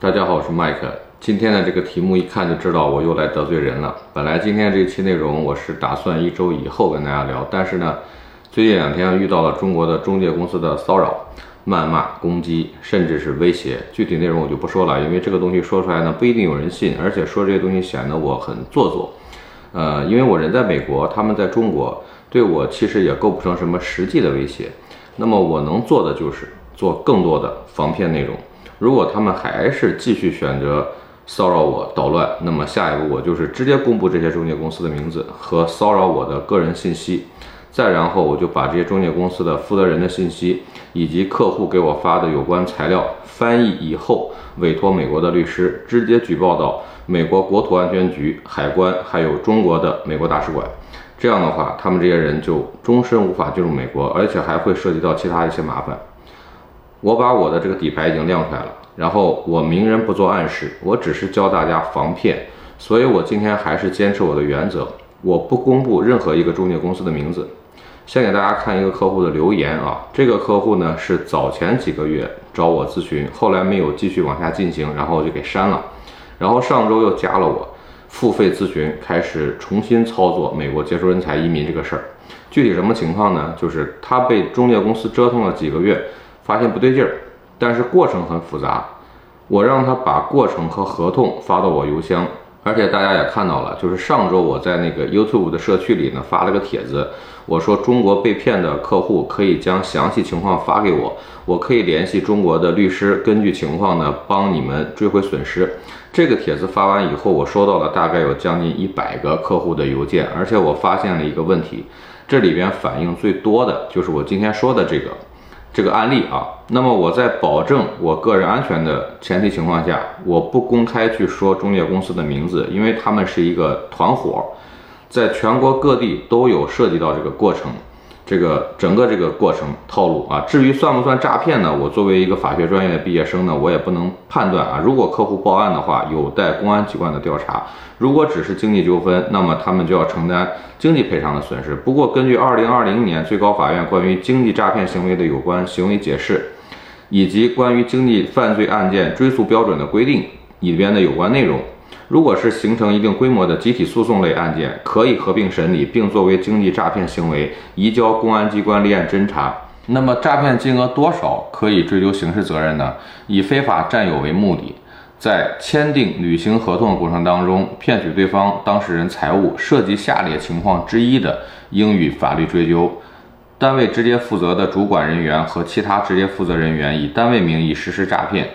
大家好，我是麦克。今天的这个题目一看就知道我又来得罪人了。本来今天这期内容我是打算一周以后跟大家聊，但是呢，最近两天遇到了中国的中介公司的骚扰、谩骂、攻击，甚至是威胁。具体内容我就不说了，因为这个东西说出来呢不一定有人信，而且说这些东西显得我很做作。呃，因为我人在美国，他们在中国，对我其实也构不成什么实际的威胁。那么我能做的就是做更多的防骗内容。如果他们还是继续选择骚扰我、捣乱，那么下一步我就是直接公布这些中介公司的名字和骚扰我的个人信息，再然后我就把这些中介公司的负责人的信息以及客户给我发的有关材料翻译以后，委托美国的律师直接举报到美国国土安全局、海关，还有中国的美国大使馆。这样的话，他们这些人就终身无法进入美国，而且还会涉及到其他一些麻烦。我把我的这个底牌已经亮出来了，然后我明人不做暗事，我只是教大家防骗，所以我今天还是坚持我的原则，我不公布任何一个中介公司的名字。先给大家看一个客户的留言啊，这个客户呢是早前几个月找我咨询，后来没有继续往下进行，然后就给删了，然后上周又加了我，付费咨询，开始重新操作美国接收人才移民这个事儿。具体什么情况呢？就是他被中介公司折腾了几个月。发现不对劲儿，但是过程很复杂。我让他把过程和合同发到我邮箱，而且大家也看到了，就是上周我在那个 YouTube 的社区里呢发了个帖子，我说中国被骗的客户可以将详细情况发给我，我可以联系中国的律师，根据情况呢帮你们追回损失。这个帖子发完以后，我收到了大概有将近一百个客户的邮件，而且我发现了一个问题，这里边反映最多的就是我今天说的这个。这个案例啊，那么我在保证我个人安全的前提情况下，我不公开去说中介公司的名字，因为他们是一个团伙，在全国各地都有涉及到这个过程。这个整个这个过程套路啊，至于算不算诈骗呢？我作为一个法学专业的毕业生呢，我也不能判断啊。如果客户报案的话，有待公安机关的调查；如果只是经济纠纷，那么他们就要承担经济赔偿的损失。不过，根据二零二零年最高法院关于经济诈骗行为的有关行为解释，以及关于经济犯罪案件追诉标准的规定里边的有关内容。如果是形成一定规模的集体诉讼类案件，可以合并审理，并作为经济诈骗行为移交公安机关立案侦查。那么，诈骗金额多少可以追究刑事责任呢？以非法占有为目的，在签订履行合同的过程当中，骗取对方当事人财物，涉及下列情况之一的，应予法律追究：单位直接负责的主管人员和其他直接负责人员以单位名义实施诈骗，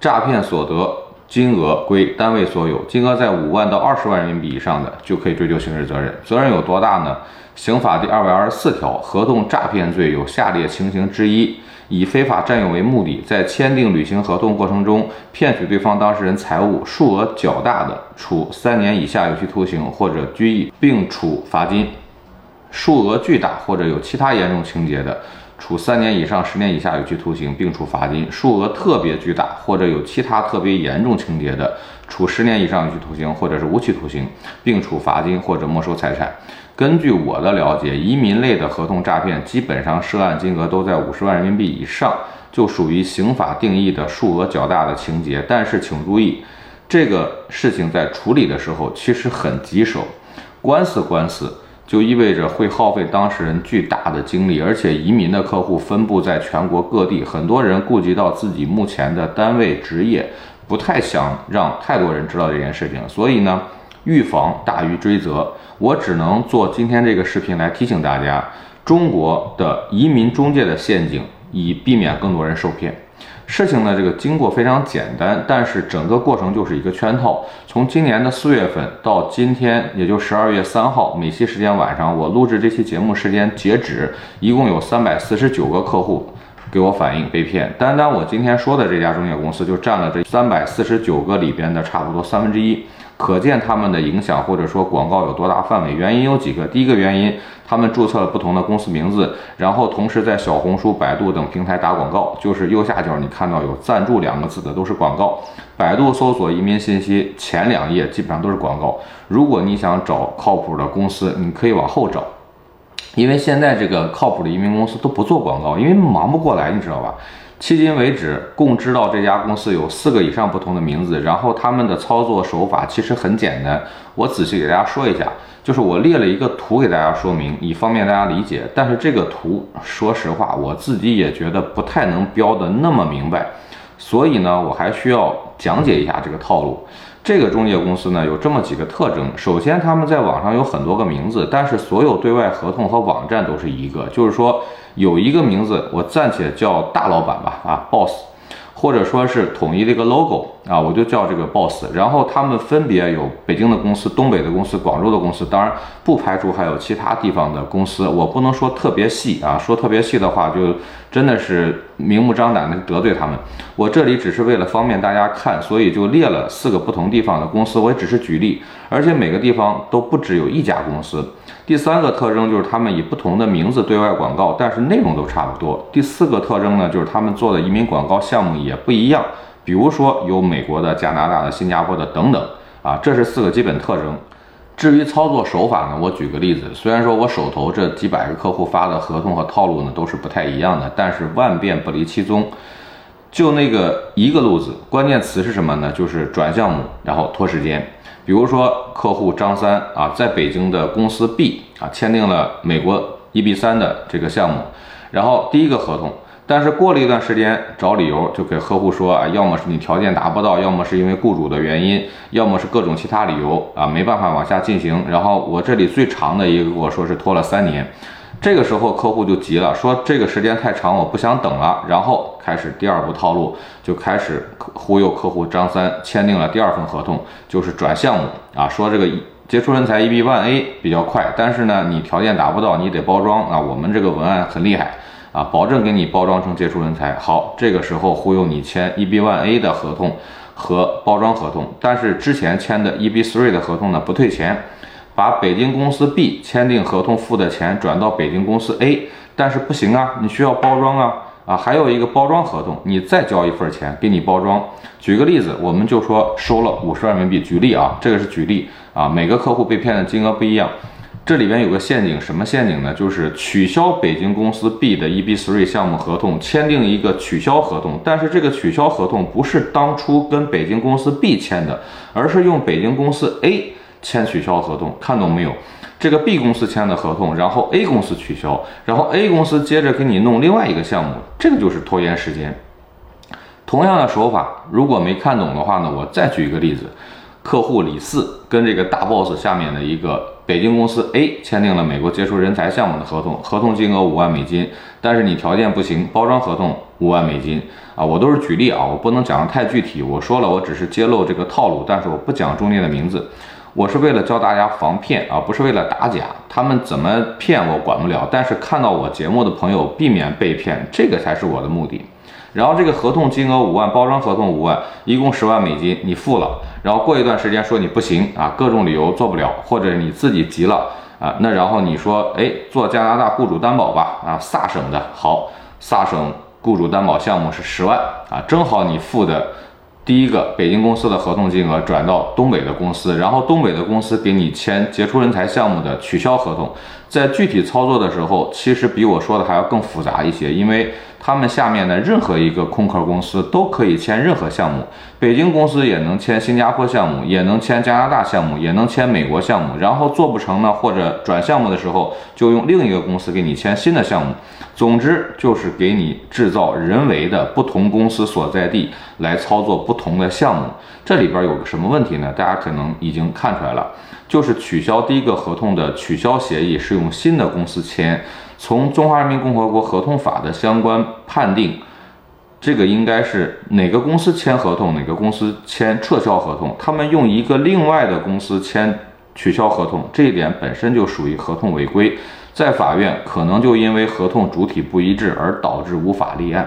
诈骗所得。金额归单位所有，金额在五万到二十万人民币以上的就可以追究刑事责任。责任有多大呢？刑法第二百二十四条，合同诈骗罪有下列情形之一：以非法占有为目的，在签订履行合同过程中骗取对方当事人财物，数额较大的，处三年以下有期徒刑或者拘役，并处罚金；数额巨大或者有其他严重情节的。处三年以上十年以下有期徒刑，并处罚金；数额特别巨大或者有其他特别严重情节的，处十年以上有期徒刑或者是无期徒刑，并处罚金或者没收财产。根据我的了解，移民类的合同诈骗基本上涉案金额都在五十万人民币以上，就属于刑法定义的数额较大的情节。但是请注意，这个事情在处理的时候其实很棘手，官司官司。就意味着会耗费当事人巨大的精力，而且移民的客户分布在全国各地，很多人顾及到自己目前的单位职业，不太想让太多人知道这件事情，所以呢，预防大于追责。我只能做今天这个视频来提醒大家，中国的移民中介的陷阱，以避免更多人受骗。事情呢，这个经过非常简单，但是整个过程就是一个圈套。从今年的四月份到今天，也就十二月三号，美西时间晚上，我录制这期节目时间截止，一共有三百四十九个客户给我反映被骗。单单我今天说的这家中介公司就占了这三百四十九个里边的差不多三分之一。可见他们的影响或者说广告有多大范围？原因有几个。第一个原因，他们注册了不同的公司名字，然后同时在小红书、百度等平台打广告，就是右下角你看到有赞助两个字的都是广告。百度搜索移民信息，前两页基本上都是广告。如果你想找靠谱的公司，你可以往后找，因为现在这个靠谱的移民公司都不做广告，因为忙不过来，你知道吧？迄今为止，共知道这家公司有四个以上不同的名字，然后他们的操作手法其实很简单。我仔细给大家说一下，就是我列了一个图给大家说明，以方便大家理解。但是这个图，说实话，我自己也觉得不太能标的那么明白，所以呢，我还需要讲解一下这个套路。这个中介公司呢，有这么几个特征。首先，他们在网上有很多个名字，但是所有对外合同和网站都是一个，就是说。有一个名字，我暂且叫大老板吧，啊，boss，或者说是统一的一个 logo 啊，我就叫这个 boss。然后他们分别有北京的公司、东北的公司、广州的公司，当然不排除还有其他地方的公司。我不能说特别细啊，说特别细的话就真的是明目张胆的得罪他们。我这里只是为了方便大家看，所以就列了四个不同地方的公司，我也只是举例，而且每个地方都不只有一家公司。第三个特征就是他们以不同的名字对外广告，但是内容都差不多。第四个特征呢，就是他们做的移民广告项目也不一样，比如说有美国的、加拿大的、新加坡的等等啊，这是四个基本特征。至于操作手法呢，我举个例子，虽然说我手头这几百个客户发的合同和套路呢都是不太一样的，但是万变不离其宗。就那个一个路子，关键词是什么呢？就是转项目，然后拖时间。比如说，客户张三啊，在北京的公司 B 啊，签订了美国 EB 三的这个项目，然后第一个合同，但是过了一段时间，找理由就给客户说啊，要么是你条件达不到，要么是因为雇主的原因，要么是各种其他理由啊，没办法往下进行。然后我这里最长的一个跟我说是拖了三年。这个时候客户就急了，说这个时间太长，我不想等了。然后开始第二步套路，就开始忽悠客户张三签订了第二份合同，就是转项目啊，说这个杰出人才 EB One A 比较快，但是呢你条件达不到，你得包装啊，我们这个文案很厉害啊，保证给你包装成杰出人才。好，这个时候忽悠你签 EB One A 的合同和包装合同，但是之前签的 EB Three 的合同呢不退钱。把北京公司 B 签订合同付的钱转到北京公司 A，但是不行啊，你需要包装啊啊，还有一个包装合同，你再交一份钱给你包装。举个例子，我们就说收了五十万人民币，举例啊，这个是举例啊，每个客户被骗的金额不一样。这里边有个陷阱，什么陷阱呢？就是取消北京公司 B 的 EB3 项目合同，签订一个取消合同，但是这个取消合同不是当初跟北京公司 B 签的，而是用北京公司 A。签取消合同，看懂没有？这个 B 公司签的合同，然后 A 公司取消，然后 A 公司接着给你弄另外一个项目，这个就是拖延时间。同样的手法，如果没看懂的话呢，我再举一个例子：客户李四跟这个大 boss 下面的一个北京公司 A 签订了美国杰出人才项目的合同，合同金额五万美金，但是你条件不行，包装合同五万美金啊，我都是举例啊，我不能讲的太具体。我说了，我只是揭露这个套路，但是我不讲中介的名字。我是为了教大家防骗啊，不是为了打假。他们怎么骗我管不了，但是看到我节目的朋友避免被骗，这个才是我的目的。然后这个合同金额五万，包装合同五万，一共十万美金，你付了。然后过一段时间说你不行啊，各种理由做不了，或者你自己急了啊，那然后你说，哎，做加拿大雇主担保吧，啊，萨省的好，萨省雇主担保项目是十万啊，正好你付的。第一个，北京公司的合同金额转到东北的公司，然后东北的公司给你签杰出人才项目的取消合同。在具体操作的时候，其实比我说的还要更复杂一些，因为。他们下面的任何一个空壳公司都可以签任何项目，北京公司也能签新加坡项目，也能签加拿大项目，也能签美国项目。然后做不成呢，或者转项目的时候，就用另一个公司给你签新的项目。总之就是给你制造人为的不同公司所在地来操作不同的项目。这里边有个什么问题呢？大家可能已经看出来了，就是取消第一个合同的取消协议是用新的公司签。从中华人民共和国合同法的相关判定，这个应该是哪个公司签合同，哪个公司签撤销合同，他们用一个另外的公司签取消合同，这一点本身就属于合同违规，在法院可能就因为合同主体不一致而导致无法立案。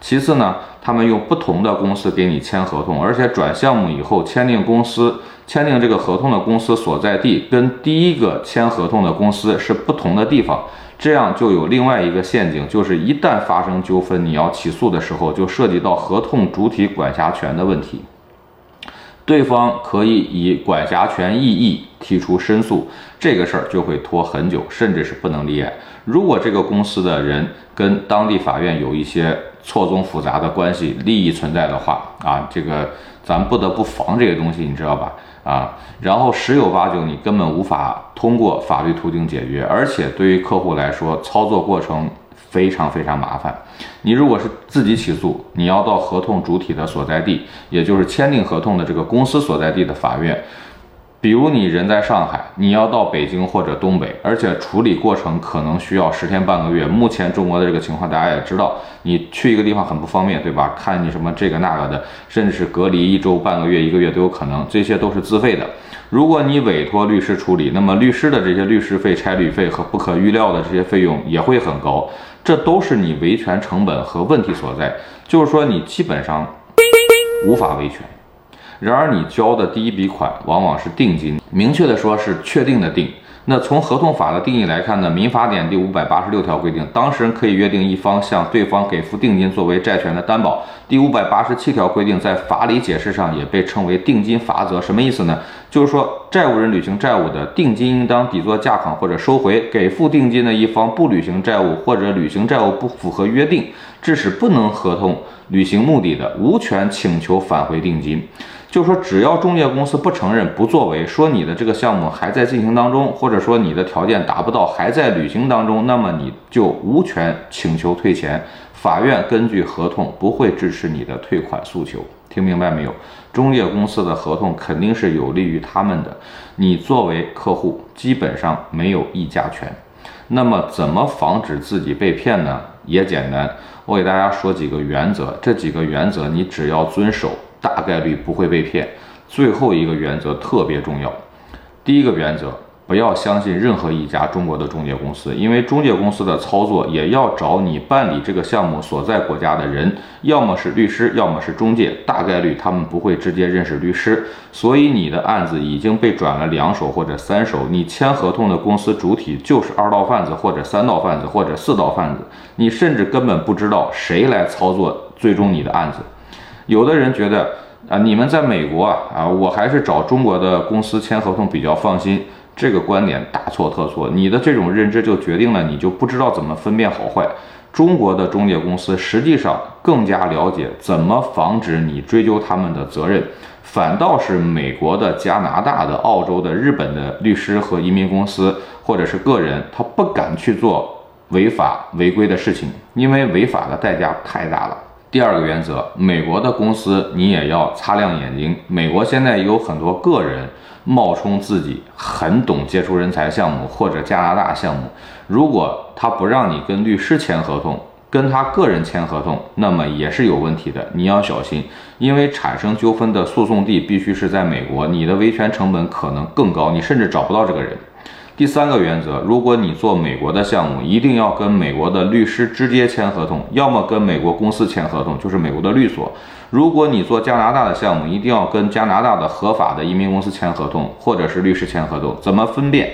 其次呢，他们用不同的公司给你签合同，而且转项目以后签订公司签订这个合同的公司所在地跟第一个签合同的公司是不同的地方。这样就有另外一个陷阱，就是一旦发生纠纷，你要起诉的时候，就涉及到合同主体管辖权的问题。对方可以以管辖权异议提出申诉，这个事儿就会拖很久，甚至是不能立案。如果这个公司的人跟当地法院有一些错综复杂的关系、利益存在的话啊，这个咱不得不防这些东西，你知道吧？啊，然后十有八九你根本无法通过法律途径解决，而且对于客户来说，操作过程非常非常麻烦。你如果是自己起诉，你要到合同主体的所在地，也就是签订合同的这个公司所在地的法院。比如你人在上海，你要到北京或者东北，而且处理过程可能需要十天半个月。目前中国的这个情况大家也知道，你去一个地方很不方便，对吧？看你什么这个那个的，甚至是隔离一周、半个月、一个月都有可能，这些都是自费的。如果你委托律师处理，那么律师的这些律师费、差旅费和不可预料的这些费用也会很高，这都是你维权成本和问题所在。就是说，你基本上无法维权。然而，你交的第一笔款往往是定金，明确的说是确定的定。那从合同法的定义来看呢，《民法典》第五百八十六条规定，当事人可以约定一方向对方给付定金作为债权的担保。第五百八十七条规定，在法理解释上也被称为定金罚则。什么意思呢？就是说，债务人履行债务的定金应当抵作价款或者收回。给付定金的一方不履行债务或者履行债务不符合约定，致使不能合同履行目的的，无权请求返回定金。就说，只要中介公司不承认、不作为，说你的这个项目还在进行当中，或者说你的条件达不到，还在履行当中，那么你就无权请求退钱。法院根据合同不会支持你的退款诉求。听明白没有？中介公司的合同肯定是有利于他们的，你作为客户基本上没有议价权。那么，怎么防止自己被骗呢？也简单，我给大家说几个原则，这几个原则你只要遵守。大概率不会被骗。最后一个原则特别重要，第一个原则，不要相信任何一家中国的中介公司，因为中介公司的操作也要找你办理这个项目所在国家的人，要么是律师，要么是中介，大概率他们不会直接认识律师，所以你的案子已经被转了两手或者三手，你签合同的公司主体就是二道贩子或者三道贩子或者四道贩子，你甚至根本不知道谁来操作最终你的案子。有的人觉得啊，你们在美国啊，啊，我还是找中国的公司签合同比较放心。这个观点大错特错，你的这种认知就决定了你就不知道怎么分辨好坏。中国的中介公司实际上更加了解怎么防止你追究他们的责任，反倒是美国的、加拿大的、澳洲的、日本的律师和移民公司或者是个人，他不敢去做违法违规的事情，因为违法的代价太大了。第二个原则，美国的公司你也要擦亮眼睛。美国现在有很多个人冒充自己很懂杰出人才项目或者加拿大项目，如果他不让你跟律师签合同，跟他个人签合同，那么也是有问题的。你要小心，因为产生纠纷的诉讼地必须是在美国，你的维权成本可能更高，你甚至找不到这个人。第三个原则，如果你做美国的项目，一定要跟美国的律师直接签合同，要么跟美国公司签合同，就是美国的律所。如果你做加拿大的项目，一定要跟加拿大的合法的移民公司签合同，或者是律师签合同。怎么分辨？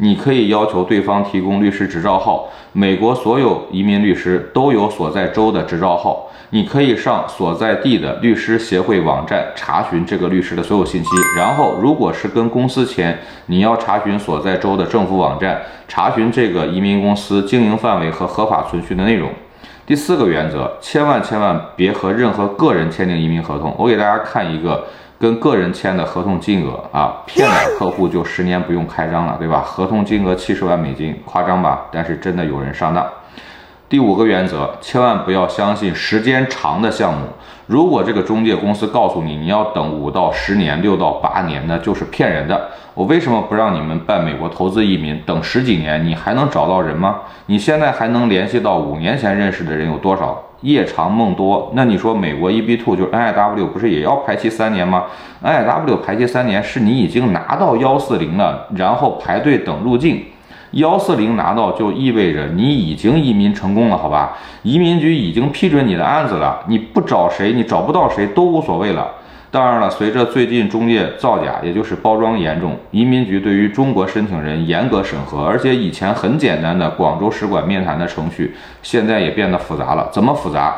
你可以要求对方提供律师执照号，美国所有移民律师都有所在州的执照号，你可以上所在地的律师协会网站查询这个律师的所有信息。然后，如果是跟公司签，你要查询所在州的政府网站，查询这个移民公司经营范围和合法存续的内容。第四个原则，千万千万别和任何个人签订移民合同。我给大家看一个。跟个人签的合同金额啊，骗了客户就十年不用开张了，对吧？合同金额七十万美金，夸张吧？但是真的有人上当。第五个原则，千万不要相信时间长的项目。如果这个中介公司告诉你你要等五到十年、六到八年，那就是骗人的。我为什么不让你们办美国投资移民？等十几年，你还能找到人吗？你现在还能联系到五年前认识的人有多少？夜长梦多，那你说美国 EB Two 就是 NIW 不是也要排期三年吗？NIW 排期三年是你已经拿到幺四零了，然后排队等入境。幺四零拿到就意味着你已经移民成功了，好吧？移民局已经批准你的案子了，你不找谁，你找不到谁都无所谓了。当然了，随着最近中介造假，也就是包装严重，移民局对于中国申请人严格审核，而且以前很简单的广州使馆面谈的程序，现在也变得复杂了。怎么复杂？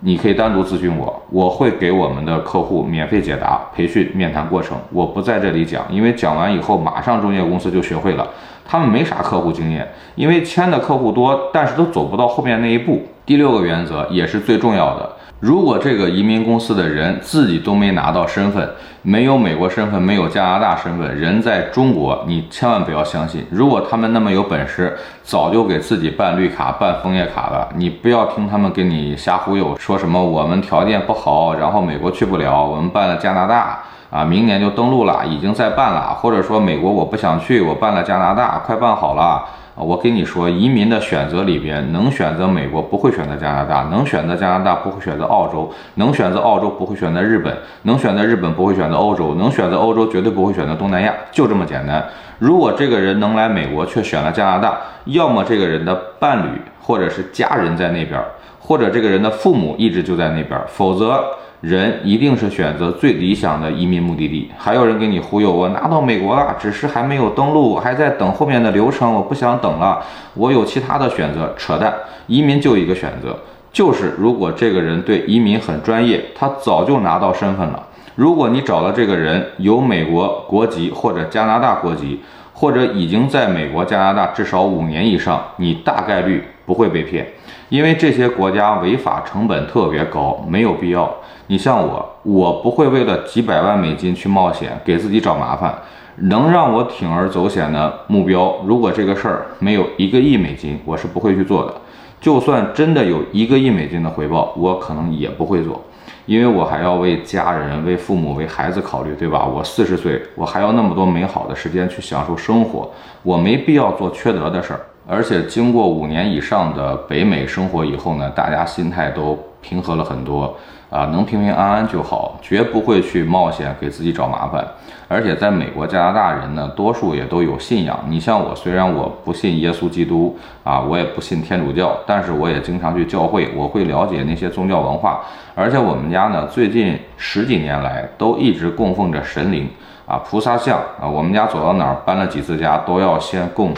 你可以单独咨询我，我会给我们的客户免费解答培训面谈过程。我不在这里讲，因为讲完以后马上中介公司就学会了，他们没啥客户经验，因为签的客户多，但是都走不到后面那一步。第六个原则也是最重要的。如果这个移民公司的人自己都没拿到身份，没有美国身份，没有加拿大身份，人在中国，你千万不要相信。如果他们那么有本事，早就给自己办绿卡、办枫叶卡了。你不要听他们给你瞎忽悠，说什么我们条件不好，然后美国去不了，我们办了加拿大啊，明年就登陆了，已经在办了，或者说美国我不想去，我办了加拿大，快办好了。我跟你说，移民的选择里边，能选择美国不会选择加拿大，能选择加拿大不会选择澳洲，能选择澳洲不会选择日本，能选择日本不会选择欧洲，能选择欧洲绝对不会选择东南亚，就这么简单。如果这个人能来美国却选了加拿大，要么这个人的伴侣或者是家人在那边，或者这个人的父母一直就在那边，否则。人一定是选择最理想的移民目的地。还有人给你忽悠，我拿到美国了，只是还没有登陆，还在等后面的流程，我不想等了，我有其他的选择。扯淡，移民就一个选择，就是如果这个人对移民很专业，他早就拿到身份了。如果你找的这个人有美国国籍或者加拿大国籍，或者已经在美国、加拿大至少五年以上，你大概率不会被骗，因为这些国家违法成本特别高，没有必要。你像我，我不会为了几百万美金去冒险，给自己找麻烦。能让我铤而走险的目标，如果这个事儿没有一个亿美金，我是不会去做的。就算真的有一个亿美金的回报，我可能也不会做，因为我还要为家人、为父母、为孩子考虑，对吧？我四十岁，我还要那么多美好的时间去享受生活，我没必要做缺德的事儿。而且经过五年以上的北美生活以后呢，大家心态都平和了很多。啊，能平平安安就好，绝不会去冒险给自己找麻烦。而且在美国、加拿大人呢，多数也都有信仰。你像我，虽然我不信耶稣基督啊，我也不信天主教，但是我也经常去教会，我会了解那些宗教文化。而且我们家呢，最近十几年来都一直供奉着神灵啊，菩萨像啊。我们家走到哪儿搬了几次家，都要先供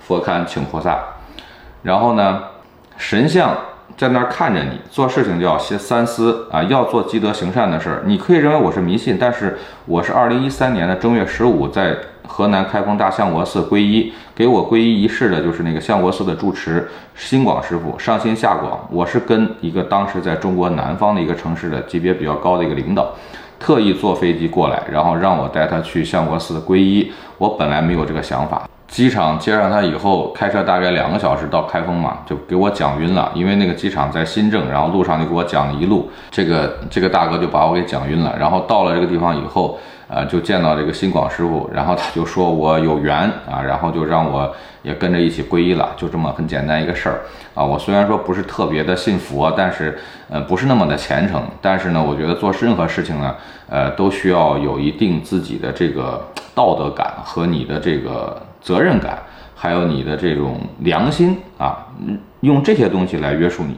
佛龛请菩萨，然后呢，神像。在那儿看着你做事情就要先三思啊，要做积德行善的事儿。你可以认为我是迷信，但是我是二零一三年的正月十五在河南开封大相国寺皈依，给我皈依仪式的就是那个相国寺的住持新广师傅，上心下广。我是跟一个当时在中国南方的一个城市的级别比较高的一个领导，特意坐飞机过来，然后让我带他去相国寺皈依。我本来没有这个想法。机场接上他以后，开车大概两个小时到开封嘛，就给我讲晕了。因为那个机场在新郑，然后路上就给我讲了一路，这个这个大哥就把我给讲晕了。然后到了这个地方以后，呃，就见到这个新广师傅，然后他就说我有缘啊，然后就让我也跟着一起皈依了，就这么很简单一个事儿啊。我虽然说不是特别的信佛，但是呃不是那么的虔诚，但是呢，我觉得做任何事情呢，呃，都需要有一定自己的这个道德感和你的这个。责任感，还有你的这种良心啊，用这些东西来约束你。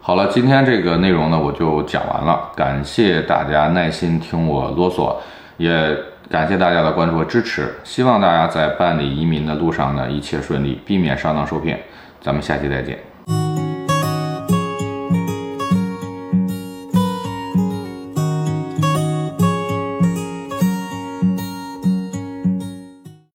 好了，今天这个内容呢，我就讲完了。感谢大家耐心听我啰嗦，也感谢大家的关注和支持。希望大家在办理移民的路上呢，一切顺利，避免上当受骗。咱们下期再见。